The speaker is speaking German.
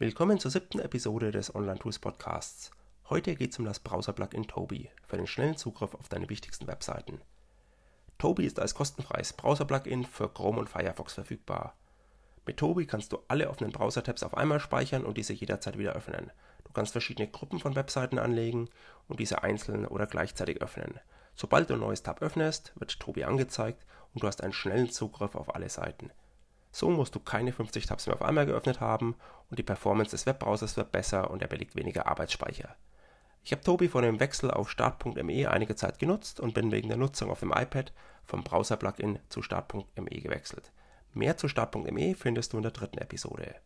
Willkommen zur siebten Episode des Online Tools Podcasts. Heute geht es um das Browser-Plugin Toby für den schnellen Zugriff auf deine wichtigsten Webseiten. Toby ist als kostenfreies Browser-Plugin für Chrome und Firefox verfügbar. Mit Toby kannst du alle offenen Browser-Tabs auf einmal speichern und diese jederzeit wieder öffnen. Du kannst verschiedene Gruppen von Webseiten anlegen und diese einzeln oder gleichzeitig öffnen. Sobald du ein neues Tab öffnest, wird Toby angezeigt und du hast einen schnellen Zugriff auf alle Seiten. So musst du keine 50 Tabs mehr auf einmal geöffnet haben und die Performance des Webbrowsers wird besser und er belegt weniger Arbeitsspeicher. Ich habe Tobi vor dem Wechsel auf Start.me einige Zeit genutzt und bin wegen der Nutzung auf dem iPad vom Browser-Plugin zu Start.me gewechselt. Mehr zu Start.me findest du in der dritten Episode.